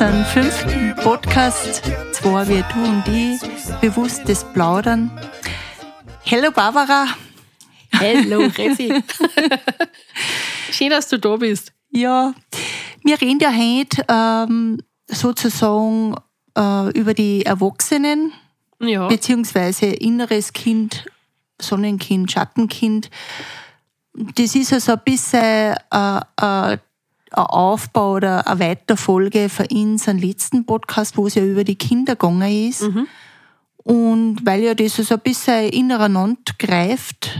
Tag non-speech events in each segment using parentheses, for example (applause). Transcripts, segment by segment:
Unserem fünften Podcast, zwar wir du und ich, bewusstes Plaudern. Hallo Barbara. Hallo Resi. (laughs) Schön, dass du da bist. Ja, wir reden ja heute ähm, sozusagen äh, über die Erwachsenen, Ja. beziehungsweise inneres Kind, Sonnenkind, Schattenkind. Das ist also ein bisschen äh, äh, ein Aufbau oder eine Weiterfolge von unseren letzten Podcast, wo es ja über die Kinder gegangen ist. Mhm. Und weil ja das so ein bisschen ineinander greift,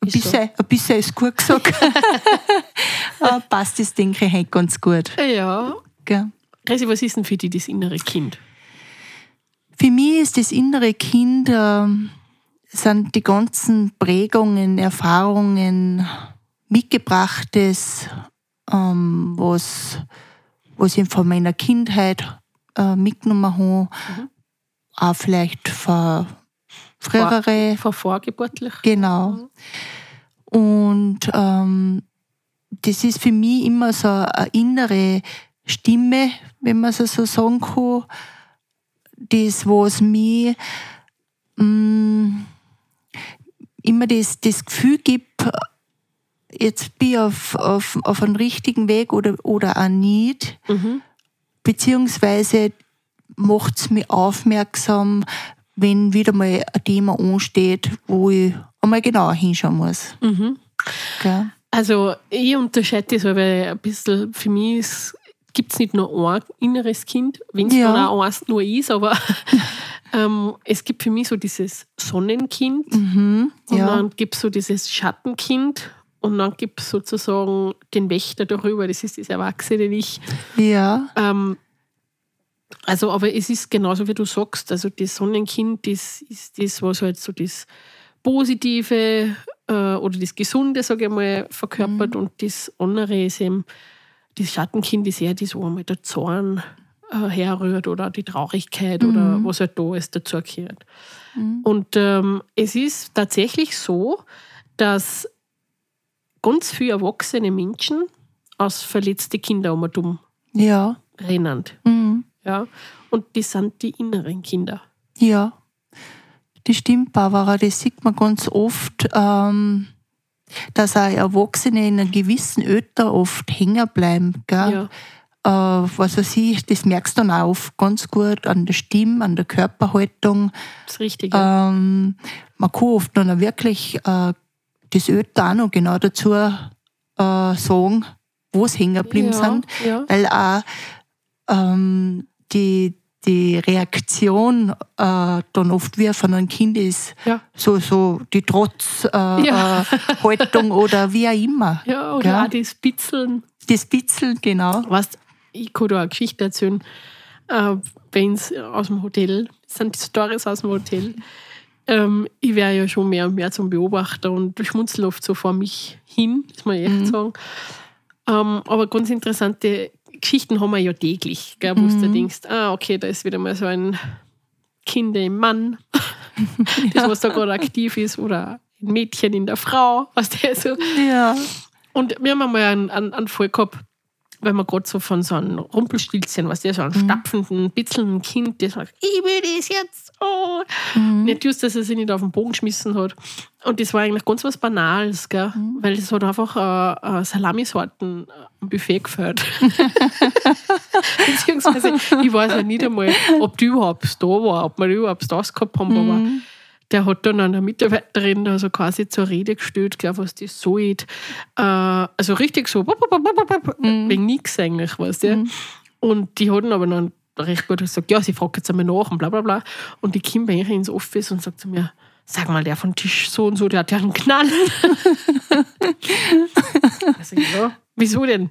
ein Ist so. bisschen, ein bisschen ist gut gesagt, äh, (laughs) (laughs) passt das, denke ich, ganz gut. Ja. Gell? Resi, was ist denn für dich das innere Kind? Für mich ist das innere Kind, ähm, sind die ganzen Prägungen, Erfahrungen, mitgebrachtes, ähm, was, was ich von meiner Kindheit äh, mitgenommen habe, auch vielleicht von frühere, Vor vorgeburtlich? genau. Und ähm, das ist für mich immer so eine innere Stimme, wenn man es so sagen kann, das, was mir mh, immer das, das Gefühl gibt, jetzt bin ich auf, auf, auf einem richtigen Weg oder, oder auch nicht, Mhm. beziehungsweise macht es mich aufmerksam, wenn wieder mal ein Thema ansteht, wo ich einmal genauer hinschauen muss. Mhm. Gell? Also, ich unterscheide das, weil ein bisschen für mich gibt es nicht nur ein inneres Kind, wenn es Ja. dann auch eins nur ist, aber (laughs) ähm, es gibt für mich so dieses Sonnenkind Mhm, und ja. dann gibt es so dieses Schattenkind und dann gibt es sozusagen den Wächter darüber, das ist das erwachsene Ich. ja, Ähm, also, aber es ist genauso, wie du sagst. Also, das Sonnenkind, das ist das, was halt so das Positive äh, oder das Gesunde, sage ich mal, verkörpert. Und das andere ist eben, das Schattenkind ist eher das, wo einmal der Zorn äh, herrührt oder die Traurigkeit oder was halt da ist, dazu gehört. Und ähm, es ist tatsächlich so, dass ganz viele erwachsene Menschen aus verletzte Kinder um und um ja, rennen. mhm, Ja? Und das sind die inneren Kinder. ja. Das stimmt, Barbara, das sieht man ganz oft, ähm, dass auch Erwachsene in einem gewissen Alter oft hängen bleiben. Gell? Ja. Äh, was weiß ich, das merkst du dann auch oft ganz gut an der Stimme, an der Körperhaltung. Das Richtige. Ähm, man kann oft dann wirklich äh, das Alter auch noch genau dazu äh, sagen, wo es hängen geblieben ja, sind. Ja. weil auch ähm, die, die Reaktion äh, dann oft wie von einem Kind ist, Ja. so, so die Trotzhaltung äh, äh, (laughs) oder wie auch immer. ja, oder Ja. auch das Bitzeln. Das Bitzeln, genau. Weißt, ich kann da eine Geschichte erzählen. Äh, Benz aus dem Hotel, das sind die Stories aus dem Hotel. Ähm, ich wäre ja schon mehr und mehr zum Beobachter und schmunzel oft so vor mich hin, muss ich echt sagen. Ähm, aber ganz interessante Geschichten haben wir ja täglich, gell, wo du denkst, ah, okay, da ist wieder mal so ein Kind im Mann, (laughs) das, was da gerade aktiv ist, oder ein Mädchen in der Frau, was der so. Ja. Und wir haben einmal einen, einen, einen Fall gehabt, weil wir gerade so von so einem Rumpelstilzchen, was der so einen stapfenden, bitzelnden Kind, der sagt, ich will das jetzt. Oh. Nicht just, dass er sich nicht auf den Boden geschmissen hat. Und das war eigentlich ganz was Banales, gell? weil es hat einfach äh, äh, Salamisorten am Buffet gefällt. (laughs) Beziehungsweise, ich weiß ja nicht einmal, ob die überhaupt da war, ob wir die überhaupt das gehabt haben, aber der hat dann einer Mitarbeiterin da so quasi zur Rede gestellt, glaub, was das so. Äh, also richtig so, wegen nichts eigentlich, weißt du. Und die hatten aber dann recht gut gesagt, ja, sie fragt jetzt einmal nach und bla bla bla. Und die kommt bei ihr ins Office und sagt zu mir, sag mal, der von Tisch so und so, der hat ja einen Knall. (laughs) also, ja, wieso denn?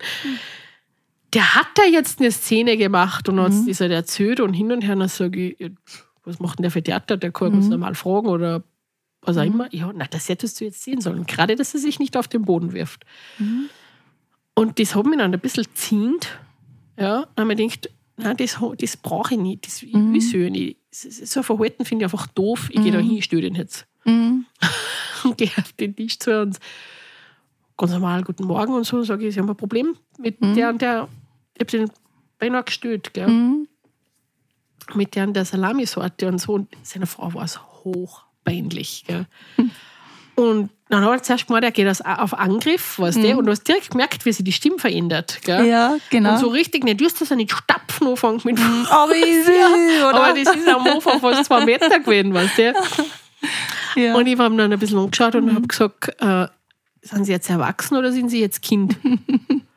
Der hat da jetzt eine Szene gemacht und hat es mhm. erzählt und hin und her, und dann sage ich, was macht denn der für Theater? Der kann uns normal fragen oder was auch immer. Ja, na, das hättest du jetzt sehen sollen. Gerade, dass er sich nicht auf den Boden wirft. Und das hat mich dann ein bisschen zieht. Ja, dann habe ich gedacht, nein, das, das brauche ich nicht. Das will ich so nicht. So ein Verhalten finde ich einfach doof. Ich gehe da hin, ich störe den jetzt. Mhm. (laughs) Und gehe auf den Tisch zu und ganz normal, guten Morgen und so, sage ich, Sie haben ein Problem mit der und der. ich hab den beinahe gestellt, gell? Mhm. mit der, der Salamisorte und so. Und seiner Frau war es hochpeinlich. Gell? Und dann hat er zuerst gemeint, er geht auf Angriff, weißt du? Und du hast direkt gemerkt, wie sich die Stimme verändert. Gell? Ja, genau. Und so richtig, nicht, du hast das ja nicht stapfen angefangen mit (laughs) Aber easy, oder? Aber das ist am Anfang fast zwei Meter gewesen, weißt du? (laughs) ja. Und ich habe dann ein bisschen angeschaut und habe gesagt, äh, sind Sie jetzt erwachsen oder sind Sie jetzt Kind? (laughs)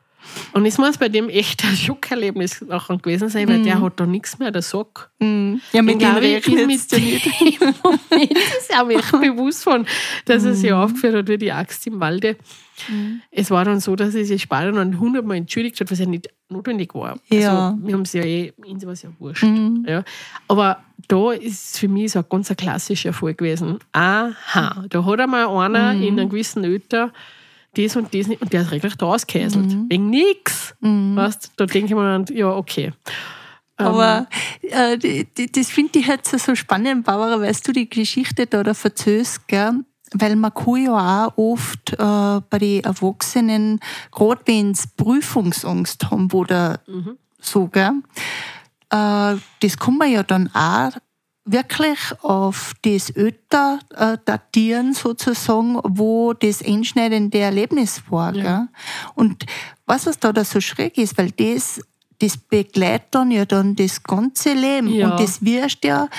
und es muss bei dem echt ein Schockerlebnis nachher gewesen sein, weil der hat da nichts mehr, der Sack. Mhm. ja, mit dem du nicht. (laughs) Im Moment ist er mir echt (laughs) bewusst von, dass er Mhm. sich aufgeführt hat wie die Axt im Walde. Es war dann so, dass er sich später noch hundertmal entschuldigt hat, was ja nicht notwendig war. Ja. Also, wir haben es ja eh, ihnen war es ja wurscht. Mhm. Ja. Aber da ist für mich so ein ganz ein klassischer Fall gewesen. Aha, da hat einmal einer Mhm. in einem gewissen Alter das und das nicht, und der ist regelrecht ausgehäselt. Mhm. Wegen nichts. Weißt, da denke ich mir dann, ja, okay. Ähm, Aber äh, die, die, das finde ich jetzt so spannend, Barbara, weil du die Geschichte da, da verzögst, gell? Weil man kann ja auch oft äh, bei den Erwachsenen, gerade wenn sie Prüfungsangst haben oder so, gell? Äh, das kann man ja dann auch wirklich auf das Ötter äh, datieren, sozusagen, wo das einschneidende Erlebnis war. Ja. Gell? Und was, was da, da so schräg ist, weil das, das begleitet dann ja dann das ganze Leben. Ja. Und das wirst ja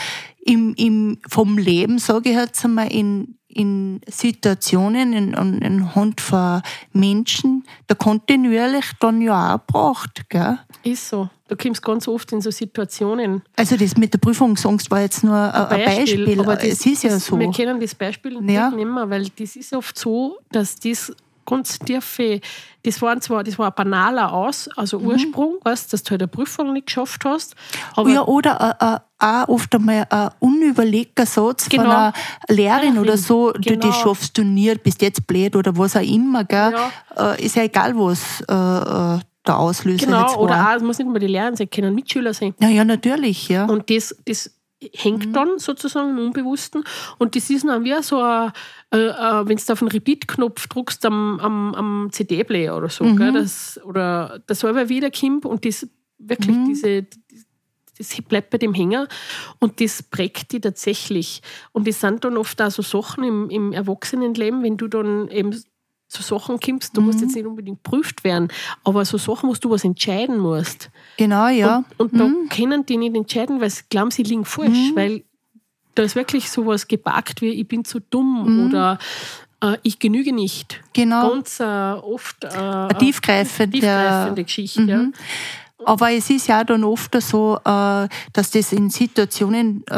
im, im, vom Leben, sage ich jetzt einmal, in, in Situationen, in, in, in Hand von Menschen, da kontinuierlich dann ja auch gebracht. Gell? Ist so. Du kommst ganz oft in so Situationen. Also das mit der Prüfungsangst war jetzt nur ein, ein Beispiel, aber es ist ja das- so. Wir kennen das Beispiel Ja. nicht mehr, weil das ist oft so, dass das ganz tiefe, das war zwar, das war ein banaler Aus, also Ursprung, weißt, dass du halt eine Prüfung nicht geschafft hast, aber Mhm. ja, oder äh, äh, auch oft einmal ein unüberlegter Satz Genau. von einer Lehrerin oder so, du, genau. das schaffst du nie, bist jetzt blöd oder was auch immer. Gell? Äh, ist ja egal, was äh, äh, der Auslöser genau, jetzt oder war. auch, es muss nicht mal die Lehrerin sein, können Mitschüler sein. Ja, ja, natürlich, ja. Und das, das hängt dann sozusagen im Unbewussten. Und das ist dann wie so ein, äh, äh, wenn du auf den Repeat-Knopf druckst am, am, am CD-Player oder so, gell, das, oder das selber wiederkommt und das wirklich diese, das bleibt bei dem Hänger und das prägt die tatsächlich. Und das sind dann oft auch so Sachen im, im Erwachsenenleben, wenn du dann eben so Sachen kommst, du musst jetzt nicht unbedingt prüft werden, aber so Sachen, wo du was entscheiden musst. Genau, ja. Und, und da können die nicht entscheiden, weil sie glauben, sie liegen falsch, weil da ist wirklich sowas gepackt wie ich bin zu dumm oder äh, ich genüge nicht. Genau. Ganz äh, oft äh, eine tiefgreifende- tiefgreifende Geschichte. Ja. Aber es ist ja dann oft so, äh, dass das in Situationen äh,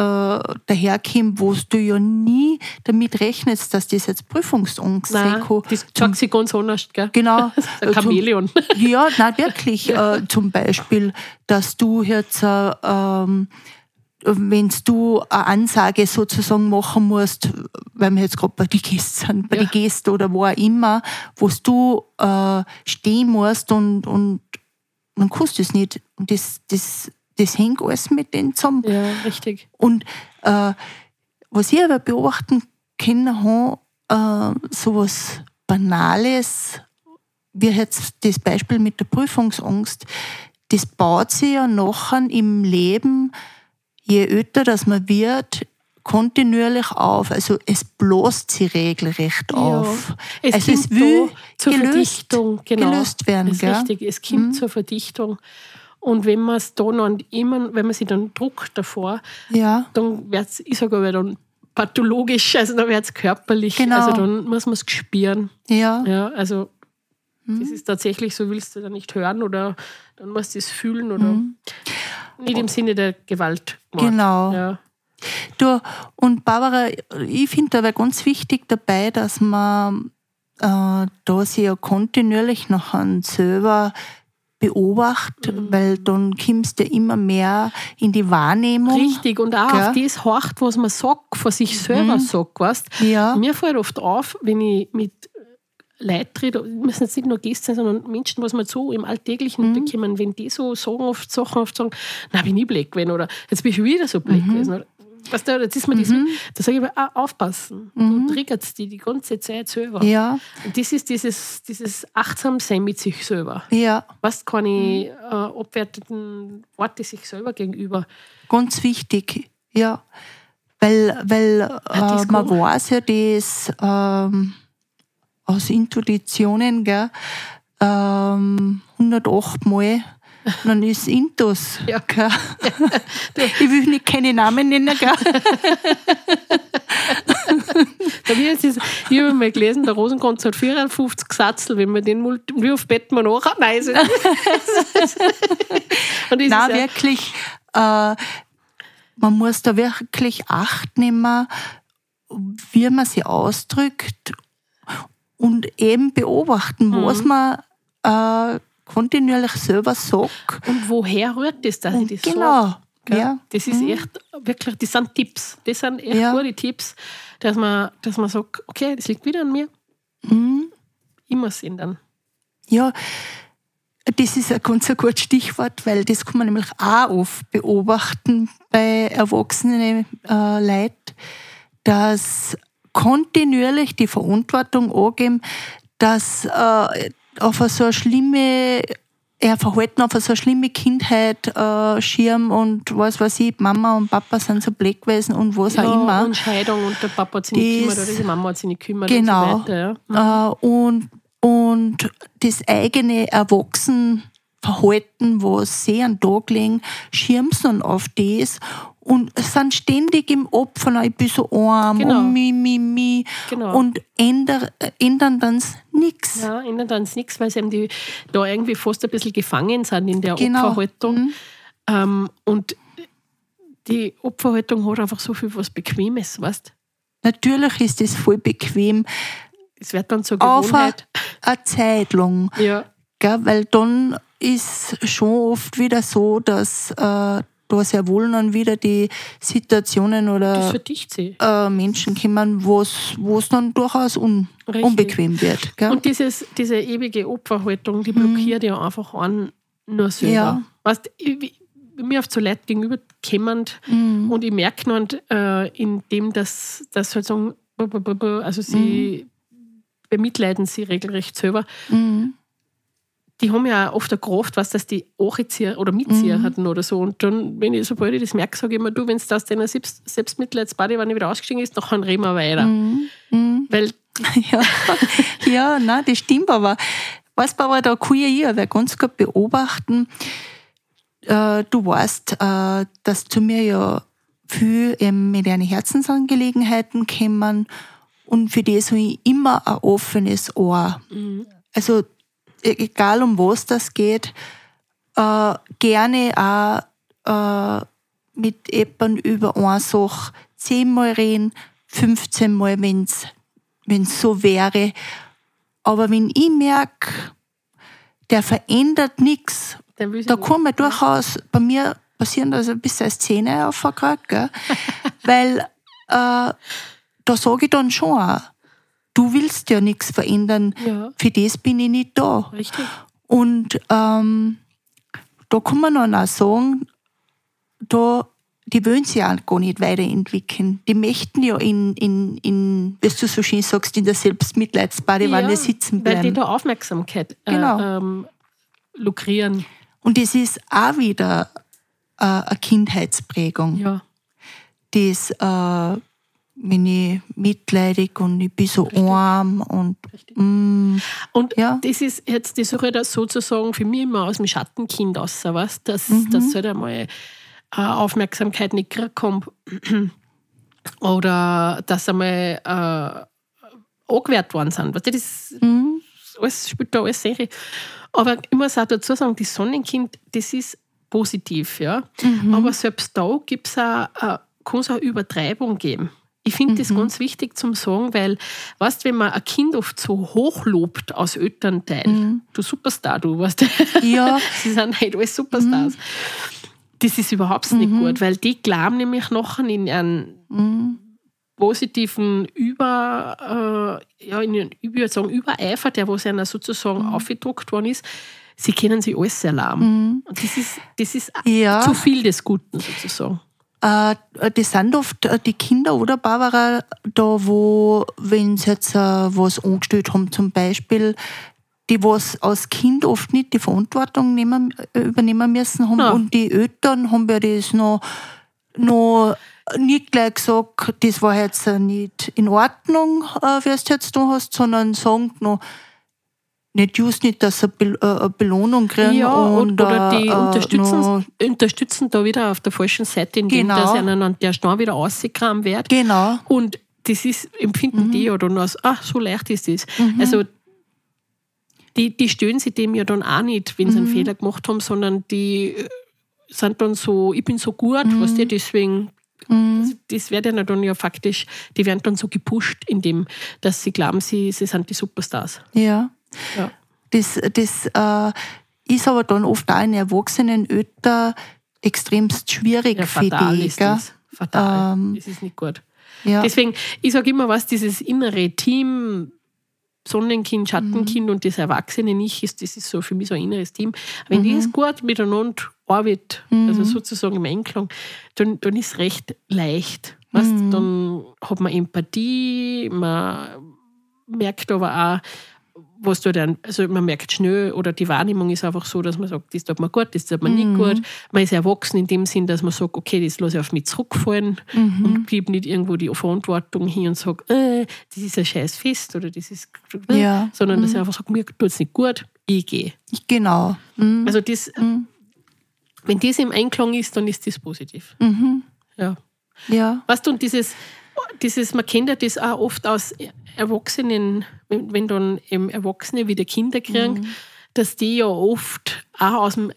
daherkommt, wo du ja nie damit rechnest, dass das jetzt Prüfungsangst sein kann. das sagt sie ganz anders. Gell? Genau. (laughs) Ein Äh, zum- Chamäleon. Ja, nein, wirklich. (laughs) Äh, zum Beispiel, dass du jetzt, äh, ähm, wenn du eine Ansage sozusagen machen musst, weil wir jetzt gerade bei den Gästen sind, bei Ja. den Gästen oder wo auch immer, wo du äh, stehen musst und, und dann kannst du es nicht. Und das, das, das hängt alles mit denen zusammen. Ja, richtig. Und äh, was ich aber beobachten können habe, äh, sowas Banales, wie jetzt das Beispiel mit der Prüfungsangst, das baut sich ja nachher im Leben, je älter das man wird, kontinuierlich auf. Also es bloßt sie regelrecht auf. Es also es will zur gelöst, Verdichtung. Genau. gelöst werden. Das ist richtig, es kommt zur Verdichtung. Und wenn man es da noch immer, wenn man sich dann druckt davor, Ja, dann wird es, ich sage aber dann pathologisch, also dann wird es körperlich, Genau. also dann muss man es spüren. ja, Ja, also Mhm. das ist tatsächlich so, willst du da nicht hören oder dann musst du es fühlen oder nicht im Sinne der Gewalt. Mhm. Genau. Ja. Du, und Barbara, ich finde aber ganz wichtig dabei, dass man äh, da sich ja kontinuierlich nachher selber beobachtet, Mhm. weil dann kommst du ja immer mehr in die Wahrnehmung. Richtig, und auch Gell? auf das horcht, was man sagt, von sich selber sagt, weißt Ja. Mir fällt oft auf, wenn ich mit Leuten rede, müssen jetzt nicht nur Gäste sein, sondern Menschen, was man so im Alltäglichen Mhm. bekommen, wenn die so sagen, oft Sachen oft sagen, na, bin ich blöd gewesen oder jetzt bin ich wieder so blöd Mhm. gewesen. Oder weißt du, jetzt ist mir das, da sage ich mir, auch aufpassen. Du triggerst die die ganze Zeit selber. Ja, Und das ist dieses, dieses Achtsam-Sein mit sich selber. ja, Was keine äh, abwertenden Worte sich selber gegenüber. ganz wichtig. Ja, weil, weil äh, man gut. weiß ja das ähm, aus Intuitionen, gell, ähm, 108 Mal, dann ist Intus. Ja. Gell? ich will nicht keine Namen nennen, gell? Da ist ich habe mal gelesen, der Rosenkranz hat 54 Satzel, wenn man den wie oft bett man nach? Nein, (laughs) ja, wirklich, äh, man muss da wirklich Acht nehmen, wie man sich ausdrückt und eben beobachten, Mhm. was man äh, kontinuierlich selber sagt. und woher rührt das, dass Und ich das genau, sag? Gell? ja. Das ist echt, wirklich, das sind Tipps. Das sind echt Ja. gute Tipps, dass man, dass man sagt, okay, das liegt wieder an mir. Mhm. Ich muss ändern. Ja, das ist ein ganz ein gutes Stichwort, weil das kann man nämlich auch oft beobachten bei erwachsenen äh, Leuten, dass kontinuierlich die Verantwortung angeben, dass äh, auf so eine schlimme er Verhalten auf so eine schlimme Kindheit äh, schirm und was weiß ich, Mama und Papa sind so blöd gewesen und was auch immer. Und Scheidung und der Papa hat sich nicht gekümmert oder die Mama hat sich nicht gekümmert Genau. und so weiter. Ja. Äh, und, und das eigene Erwachsenenverhalten, was sie an Tag legen, schirmen sie dann auf das und sind ständig im Opfer, ich bin so arm Genau. und mi, mi, mi Genau. und ändern, ändern dann nichts. Ja, ändern dann nichts, weil sie eben die, da irgendwie fast ein bisschen gefangen sind in der Genau. Opferhaltung. Ähm, und die Opferhaltung hat einfach so viel was Bequemes, weißt Natürlich ist das voll bequem, Es wird dann zur auf eine, Gewohnheit. eine Zeit lang. Ja, Gell? Weil dann ist schon oft wieder so, dass äh, da sehr wohl dann wieder die Situationen oder äh, Menschen kommen, wo es dann durchaus un, unbequem wird. Gell? Und dieses, diese ewige Opferhaltung, die blockiert ja einfach an nur selber. Mhm. Ja. Weißt, ich, mir oft so Leute gegenüber kommen Mhm. und ich merke noch, äh, in dem, dass, dass halt sagen, also sie bemitleiden sie regelrecht selber. Mhm. Die haben ja auch oft eine Kraft, was dass die Anzieher oder Mitzieher Mhm. hatten oder so. Und dann, wenn ich, sobald ich das merke, sage ich immer, du, wenn es aus deiner Selbst, ich wieder ausgestiegen ist, dann reden wir weiter. Mhm. Weil (laughs) Ja, ja nein, das stimmt aber. Was aber da kann ich ja ganz gut beobachten. Äh, du weißt, äh, dass zu mir ja viel eben mit deinen Herzensangelegenheiten kommen und für habe ich immer ein offenes Ohr. Also e- egal um was das geht, äh, gerne auch äh, mit jemandem über eine Sache zehnmal reden, 15 Mal, wenn es so wäre. Aber wenn ich merke, der verändert nichts, da nicht. kann man durchaus bei mir passieren, ich ein bisschen Szene aufkriege, gell? (laughs) weil äh, da sage ich dann schon auch, du willst ja nichts verändern, Ja. für das bin ich nicht da. Richtig. Und ähm, da kann man dann auch sagen, da, die wollen sich auch gar nicht weiterentwickeln. Die möchten ja in, in, in wie du so schön sagst, in der Selbstmitleidsbadewanne sitzen Weil die bleiben. da Aufmerksamkeit äh, Genau. ähm, lukrieren. Und das ist auch wieder äh, eine Kindheitsprägung. Ja. Das, äh, wenn ich mitleidig und ich bin so arm und mm, Und Ja. das ist jetzt, das soll ja sozusagen für mich immer aus dem Schattenkind aus, weißt? dass, Mhm. dass halt einmal äh, Aufmerksamkeit nicht kommt (clears throat) oder dass einmal äh, angewehrt worden sind. Weißt du, das Mhm. alles spielt da alles rein. Aber ich muss auch dazu sagen, das Sonnenkind, das ist positiv, ja. Mhm. Aber selbst da gibt's auch, äh, kann es auch Übertreibung geben. Ich finde Mhm. das ganz wichtig zum Sagen, weil, weißt wenn man ein Kind oft so hochlobt als Elternteil, du Superstar, du, weißt Mhm. (laughs) Ja. Mhm. sie sind halt alles Superstars. Das ist überhaupt nicht gut, weil die glauben nämlich nachher in einen Mhm. positiven Über, äh, ja, in einen, ich würde sagen, Übereifer, der was einer sozusagen Mhm. aufgedruckt worden ist, sie können sich alles erlauben. Und das ist, das ist Ja. zu viel des Guten sozusagen. Äh, das sind oft äh, die Kinder oder Barbara, da wo, wenn sie jetzt äh, was angestellt haben, zum Beispiel, die was als Kind oft nicht die Verantwortung nehmen, übernehmen müssen haben Ja. und die Eltern haben ja das noch, noch nicht gleich gesagt, das war jetzt nicht in Ordnung, wie du jetzt da hast, sondern sagen noch, nicht just nicht, dass sie äh, eine Belohnung kriegen. Ja, und, oder die äh, unterstützen, noch- unterstützen da wieder auf der falschen Seite, indem Genau. dass ihnen an der Stein wieder rausgekramt wird. Genau. Und das ist, empfinden Mhm. die ja dann als, ach, so leicht ist das. Also die, die stöhnen sich dem ja dann auch nicht, wenn sie Mhm. einen Fehler gemacht haben, sondern die äh, sind dann so, ich bin so gut, was Mhm. dir deswegen, also das wird ihnen dann ja faktisch, die werden dann so gepusht, indem, dass sie glauben, sie, sie sind die Superstars. Ja. Ja. Das, das äh, ist aber dann oft auch in erwachsenen Eltern extremst schwierig Ja, für die. ist das. Fatal. Ähm, das ist nicht gut. Ja. Deswegen, ich sage immer, was dieses innere Team, Sonnenkind, Schattenkind Mhm. und das Erwachsene nicht ist, das ist so für mich so ein inneres Team. Wenn Mhm. die es gut miteinander arbeitet, also sozusagen im Einklang, dann, dann ist es recht leicht. Weißt? Mhm. Dann hat man Empathie, man merkt aber auch, was da dann, also man merkt schnell, oder die Wahrnehmung ist einfach so, dass man sagt, das tut man gut, das tut man nicht gut. Man ist erwachsen in dem Sinn, dass man sagt, okay, das lasse ich auf mich zurückfallen und gebe nicht irgendwo die Verantwortung hin und sage, äh, das ist ein scheiß Fest oder das ist, (laughs) Ja. sondern dass ich einfach sage, mir tut es nicht gut, ich gehe. Genau. Mhm. Also das, wenn das im Einklang ist, dann ist das positiv. Mhm. Ja. Ja. Weißt du, und dieses, dieses, man kennt ja das auch oft aus Erwachsenen, wenn, wenn dann eben Erwachsene wieder Kinder kriegen, Mhm. dass die ja oft auch aus dem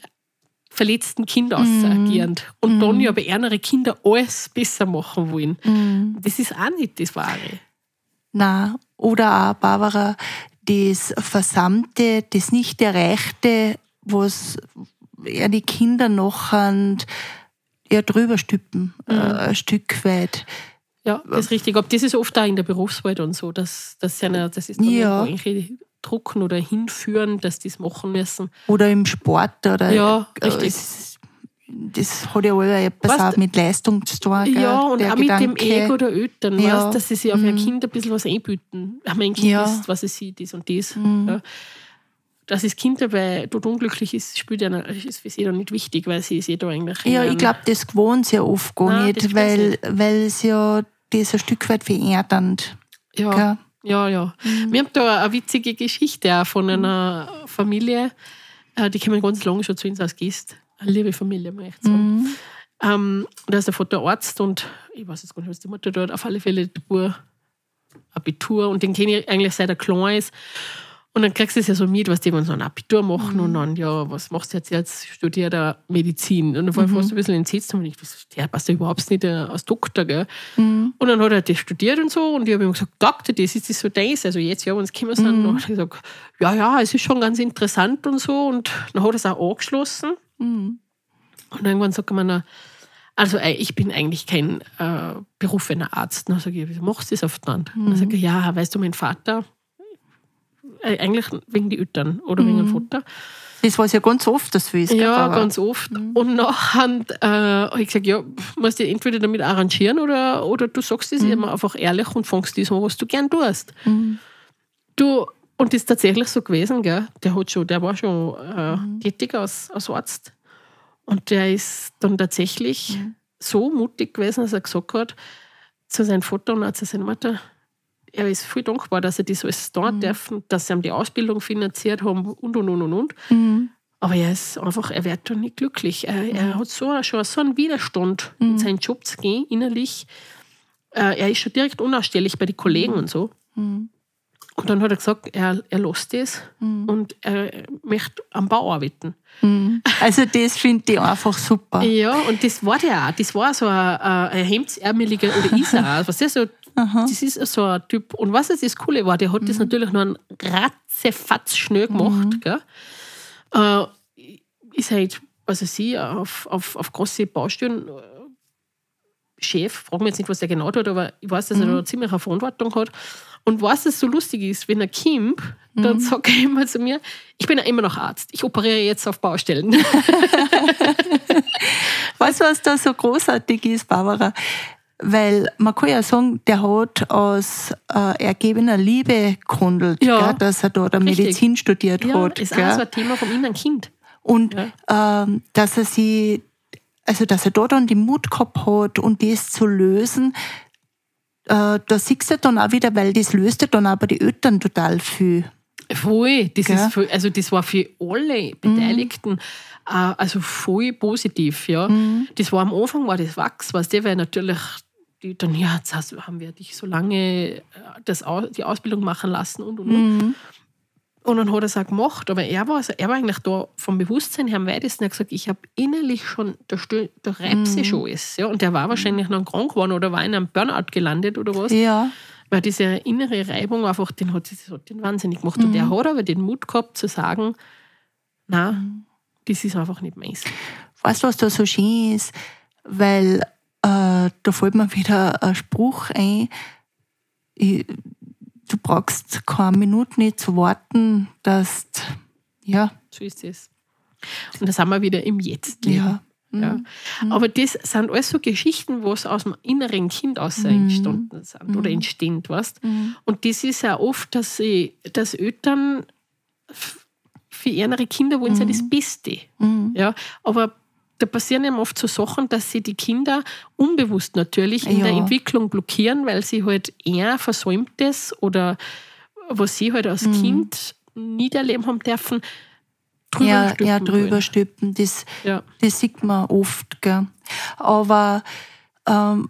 verletzten Kind aus Mhm. und dann ja bei anderen Kindern alles besser machen wollen. Mhm. Das ist auch nicht das Wahre. Na, oder auch, Barbara, das Versammte, das nicht Erreichte, was ja die Kinder noch an ja, drüber stüppen, Mhm. äh, ein Stück weit. Ja, das ist richtig. Aber das ist oft auch in der Berufswelt und so, dass, dass sie eine, das ist Ja. drucken oder hinführen, dass die es machen müssen. Oder im Sport. Oder, Ja, äh, richtig. es- Das hat ja alle etwas Weißt auch mit Leistung zu tun. gell, Ja, und der auch mit dem Gedanke. Ego der Eltern, Ja. weißt, dass sie sich auf ihr Kind ein bisschen was einbüten. Ach, mein Kind Ja. ist, was es sieht, das und das. Ja. Dass das Kind dabei dort unglücklich ist, spielt ja, nicht- ist für sie dann nicht wichtig, weil sie ist eh da eigentlich. Ja, ich glaube, das gewohnt sie ja oft gar Nein, nicht, weil, weil es ja das ein Stück weit vererdernd. ja, gell? ja, ja. Mhm. Wir haben da eine witzige Geschichte auch von einer Familie, äh, die kommen ganz lange schon zu uns als Gast. Eine liebe Familie, möchte ich sagen. Mhm. Ähm, da ist der Vater Arzt und ich weiß jetzt gar nicht, was die Mutter dort, auf alle Fälle der Bub Abitur und den kenne ich eigentlich seit er klein ist. Und dann kriegst du es ja so mit, was die wollen so ein Abitur machen und dann, ja, was machst du jetzt? Jetzt studiert er Medizin. Und dann war ich fast ein bisschen entsetzt und ich dachte, der passt ja überhaupt nicht äh, als Doktor, gell? Und dann hat er das studiert und so und ich habe ihm gesagt, Doktor, das ist das so deins. Also jetzt, ja, wenn es gekommen sind, dann hat er gesagt, ja, ja, es ist schon ganz interessant und so. Und dann hat er es auch angeschlossen. Mhm. Und irgendwann sagt er mir, na, also äh, ich bin eigentlich kein äh, berufener Arzt. Dann sage ich, wieso machst du das auf dann? Dann sagt er, ja, weißt du, mein Vater, äh, eigentlich wegen die Eltern oder wegen dem Vater. Das war ja ganz oft, das gell, Ja, Barbara? ganz oft. Und nachher äh, habe ich gesagt, ja, musst du entweder damit arrangieren oder, oder du sagst es immer einfach ehrlich und fängst das an, was du gern tust. Du, und das ist tatsächlich so gewesen, gell? Der, hat schon, der war schon äh, tätig als, als Arzt. Und der ist dann tatsächlich so mutig gewesen, dass er gesagt hat zu seinem Vater und auch zu seiner Mutter, er ist viel dankbar, dass er das alles da dürfen, dass sie ihm die Ausbildung finanziert haben und und und und und. Mhm. Aber er ist einfach, er wird dann nicht glücklich. Er, er hat so, schon so einen Widerstand, in seinen Job zu gehen, innerlich. Äh, er ist schon direkt unausstehlich bei den Kollegen und so. Mhm. Und dann hat er gesagt, er, er lässt das und er möchte am Bau arbeiten. Mhm. Also das finde ich einfach super. Ja, und das war der auch. Das war so ein, ein ein hemdsärmeliger, oder ist er auch. Was ist so, das ist so ein Typ. Und was jetzt das Coole war, der hat das natürlich noch einen ratzefatz schnell gemacht. Gell? Äh, ist halt, also sie, auf, auf, auf große Baustellen äh, Chef, frage mich jetzt nicht, was der genau tut, aber ich weiß, dass er da ziemlich eine Verantwortung hat. Und was es so lustig ist, wenn er kommt, dann sagt er (laughs) immer zu mir, ich bin ja immer noch Arzt, ich operiere jetzt auf Baustellen. (laughs) (laughs) weißt du, was da so großartig ist, Barbara? Weil man kann ja sagen, der hat aus äh, ergebener Liebe gehandelt, Ja. gell, dass er da. Medizin studiert ja, hat. ist auch gell. so ein Thema vom inneren Kind. Und ähm, dass er sie, also dass er da dann den Mut gehabt hat und das zu lösen, äh, da siehst du dann auch wieder, weil das löst ja dann auch bei den Eltern total viel. Voll, das, Gell? ist voll, also das war für alle Beteiligten äh, also voll positiv. Ja. Das war am Anfang war das Wachs, weißt du, weil natürlich die dann, ja, jetzt haben wir dich so lange äh, das, die Ausbildung machen lassen und und und. Und dann hat er es auch gemacht, aber er war, also er war eigentlich da vom Bewusstsein her am weitesten. Er hat gesagt, ich habe innerlich schon, da, da reibt sich schon alles. Ja. Und der war wahrscheinlich noch krank geworden oder war in einem Burnout gelandet oder was. Ja. Weil diese innere Reibung einfach, den hat, das hat den wahnsinnig gemacht. Und der hat aber den Mut gehabt zu sagen, na, das ist einfach nicht meins. Weißt du, was da so schön ist? Weil äh, da fällt mir wieder ein Spruch ein. Ich, du brauchst keine Minute nicht zu warten, dass ja, So ist es. Und da sind wir wieder im Jetzt. ja. Ja. Aber das sind alles so Geschichten, was aus dem inneren Kind aus entstanden sind oder entstehen, weißt? Und das ist ja oft, dass, sie, dass Eltern für ihre Kinder wollen sie ja das Beste. Ja? Aber da passieren eben oft so Sachen, dass sie die Kinder unbewusst natürlich in Ja. der Entwicklung blockieren, weil sie halt eher Versäumtes oder was sie halt als Kind nicht erleben haben dürfen, drüber ja, stülpen ja, drüber wollen. stülpen. Das, Ja. das sieht man oft. Gell. Aber ähm,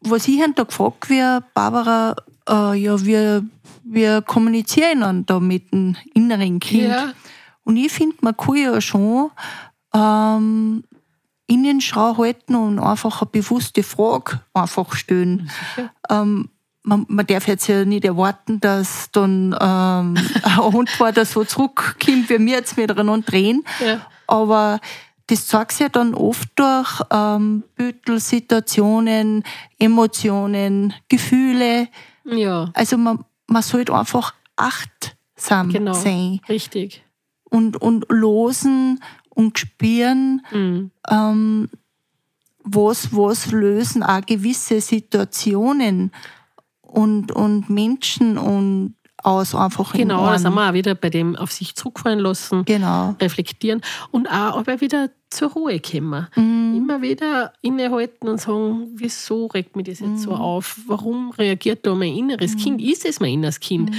was ich da gefragt wird, Barbara, äh, ja, wir, wir kommunizieren dann da mit dem inneren Kind. Ja. Und ich finde, man kann ja schon ähm, Innenschau halten und einfach eine bewusste Frage einfach stellen. Ähm, man, man darf jetzt ja nicht erwarten, dass dann ähm, (laughs) eine Antwort so zurückkommt, wie wir jetzt miteinander drehen. Ja. Aber das zeigt sich ja dann oft durch ähm, Büttelsituationen, Emotionen, Gefühle. Ja, Also man, man sollte einfach achtsam genau. sein Richtig. und, und losen und spüren, Mhm. ähm, was, was lösen auch gewisse Situationen und, und Menschen und aus einfach in Genau, da sind wir auch wieder bei dem auf sich zurückfallen lassen, Genau. reflektieren und auch aber wieder zur Ruhe kommen. Mhm. Immer wieder innehalten und sagen, wieso regt mich das jetzt Mhm. so auf? Warum reagiert da mein inneres Kind? Ist es mein inneres Kind? Mhm.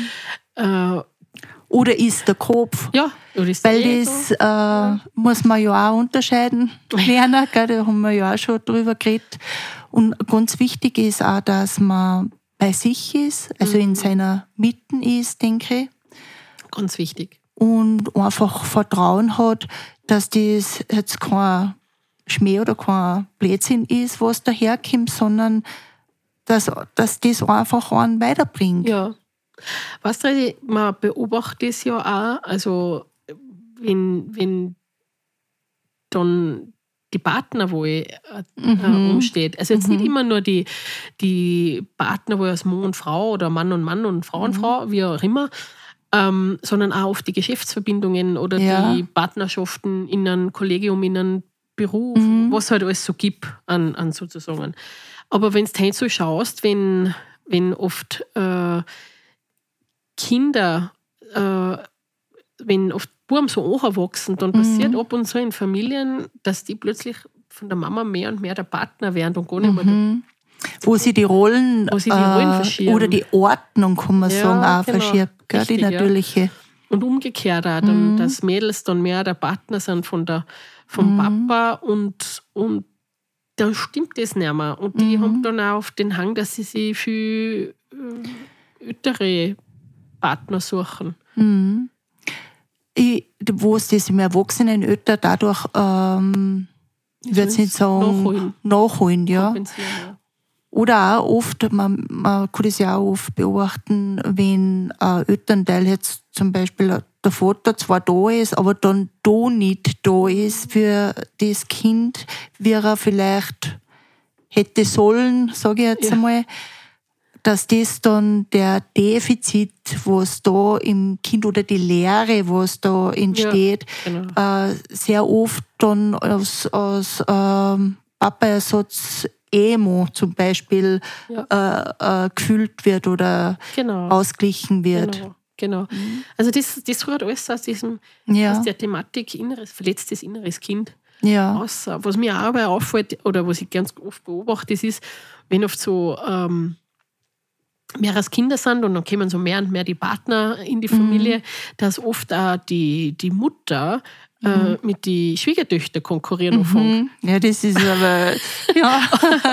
Äh, Oder ist der Kopf? ja, oder ist Weil der das äh, muss man ja auch unterscheiden (laughs) lernen, gell? da haben wir ja auch schon drüber geredet. Und ganz wichtig ist auch, dass man bei sich ist, also Mhm. in seiner Mitten ist, denke ich. ganz wichtig. und einfach Vertrauen hat, dass das jetzt kein Schmäh oder kein Blödsinn ist, was daherkommt, sondern dass, dass das einfach einen weiterbringt. Ja. Weißt du, man beobachtet es ja auch, also wenn, wenn dann die Partnerwahl äh, Mhm. umsteht. Also jetzt nicht immer nur die, die Partnerwahl als Mann und Frau oder Mann und Mann und Frau Mhm. und Frau, wie auch immer, ähm, sondern auch oft die Geschäftsverbindungen oder Ja. die Partnerschaften in einem Kollegium, in einem Beruf, Mhm. was halt alles so gibt an, an sozusagen. Aber wenn du so schaust, wenn, wenn oft äh, Kinder, äh, wenn oft Buben so anwachsen, dann passiert ab und zu in Familien, dass die plötzlich von der Mama mehr und mehr der Partner werden und gar nicht mehr Mhm. Wo sie die Rollen, sie die Rollen äh, verschieben. oder die Ordnung, kann man Ja, sagen, auch genau. verschiebt, gell, die Richtig, ja. natürliche. Und umgekehrt auch, dann, Mhm. dass Mädels dann mehr der Partner sind von der, vom Mhm. Papa und, und da stimmt das nicht mehr. Und die Mhm. haben dann auch auf den Hang, dass sie sich für äh, ältere Partner suchen. Mhm. Ich, wo es das im Erwachsenenalter dadurch, ähm, ich würde nicht sagen, nachholen. nachholen ja. Oder auch oft, man, man kann das ja auch oft beobachten, wenn ein Elternteil jetzt zum Beispiel der Vater zwar da ist, aber dann da nicht da ist für das Kind, wie er vielleicht hätte sollen, sage ich jetzt Ja. einmal, dass das dann der Defizit, was da im Kind oder die Leere, was da entsteht, genau. äh, sehr oft dann aus, aus ähm, Papa-Ersatz Emo zum Beispiel Ja. äh, äh, gefüllt wird oder Genau. ausgeglichen wird. Genau. genau. Also das, das rührt alles aus diesem, Ja, aus der Thematik inneres, verletztes inneres Kind ja, aus. Was mir auch dabei auffällt, oder was ich ganz oft beobachte, das ist, wenn oft so ähm, mehrere Kinder sind und dann kommen so mehr und mehr die Partner in die Familie, dass oft auch die, die Mutter äh, mit den Schwiegertöchtern konkurrieren. Mhm. ja, das ist aber, (laughs) ja,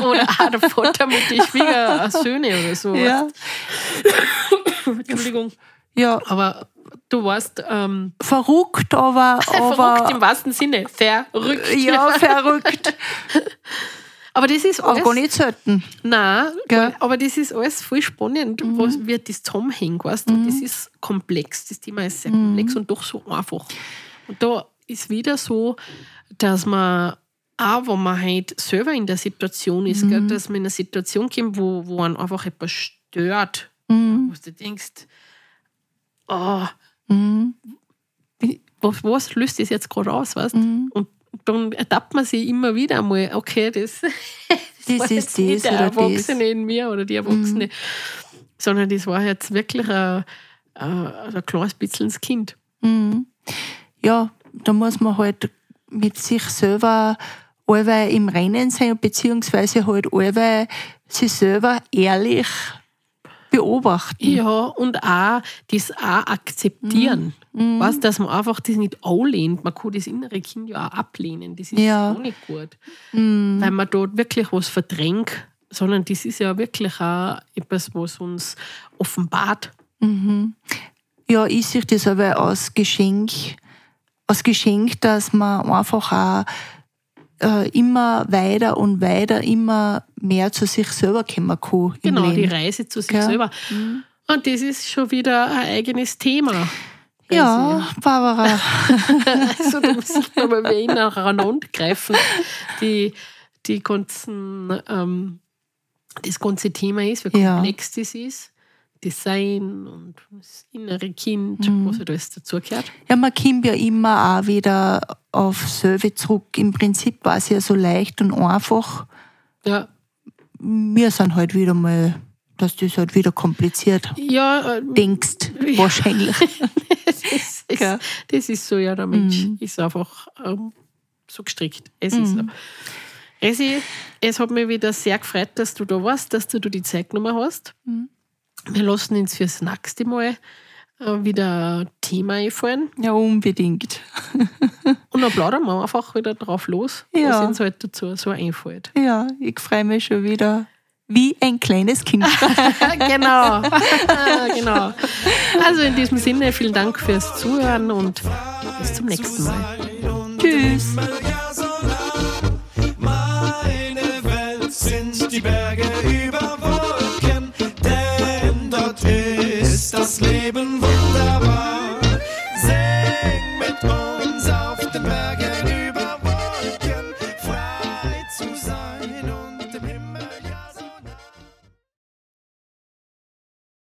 Oder auch der Vater mit den Schwiegersöhnen oder so. ja, (laughs) Entschuldigung. ja, Aber du warst ähm, verrückt, aber, (laughs) verrückt aber, im wahrsten Sinne. Verrückt. ja, verrückt, Aber das ist alles. gar nicht selten. Nein, Gell? aber das ist alles voll spannend, was wird das zusammenhängt, weißt du? Das ist komplex, das Thema ist sehr komplex und doch so einfach. Und da ist wieder so, dass man auch, wenn man halt selber in der Situation ist, gell, dass man in eine Situation kommt, wo, wo einen einfach etwas stört, Mhm. wo du denkst, oh, Mhm. was, was löst das jetzt gerade aus, weißt Mhm. Und dann ertappt man sich immer wieder einmal, okay, das, (laughs) Das war ist jetzt nicht das der Erwachsene in mir oder die Erwachsene, Mhm. sondern das war jetzt wirklich ein, ein, ein kleines bisschen das Kind. Mhm. Ja, da muss man halt mit sich selber allweil im Rennen sein, beziehungsweise halt allweil sich selber ehrlich beobachten. Ja, und auch das auch akzeptieren. Mhm. Weißt, dass man einfach das nicht anlehnt. Man kann das innere Kind ja auch ablehnen. Das ist Ja. auch nicht gut. Mhm. Weil man dort wirklich was verdrängt, sondern das ist ja wirklich auch etwas, was uns offenbart. Mhm. Ja, ich sehe das aber als Geschenk, als Geschenk, dass man einfach auch äh, immer weiter und weiter, immer mehr zu sich selber kommen kann Genau, die. Reise zu sich Gell? selber. Und das ist schon wieder ein eigenes Thema. Ja, Barbara. (laughs) Also da muss ich nochmal wieder nacheinander greifen. Die, die ganzen, ähm, das ganze Thema ist, wie Ja. komplex das ist. Sein und das innere Kind, Mhm. was halt alles dazugehört. Ja, man kommt ja immer auch wieder auf selbe zurück. Im Prinzip war es ja so leicht und einfach. Ja, Wir sind halt wieder mal, dass das halt wieder kompliziert ja äh, denkst, wahrscheinlich. (laughs) das, ist, Gell? das ist so, ja, der Mensch Mhm. ist einfach ähm, so gestrickt. Es ist so. Resi, es hat mich wieder sehr gefreut, dass du da warst, dass du die Zeit genommen hast. Mhm. Wir lassen uns fürs nächste Mal äh, wieder ein Thema einfallen. Ja, unbedingt. (laughs) Und dann plaudern wir einfach wieder drauf los, Ja. was uns halt dazu so einfällt. Ja, ich freue mich schon wieder wie ein kleines Kind. (laughs) genau. genau. Also in diesem Sinne, vielen Dank fürs Zuhören und bis zum nächsten Mal. Tschüss. das Leben wunderbar.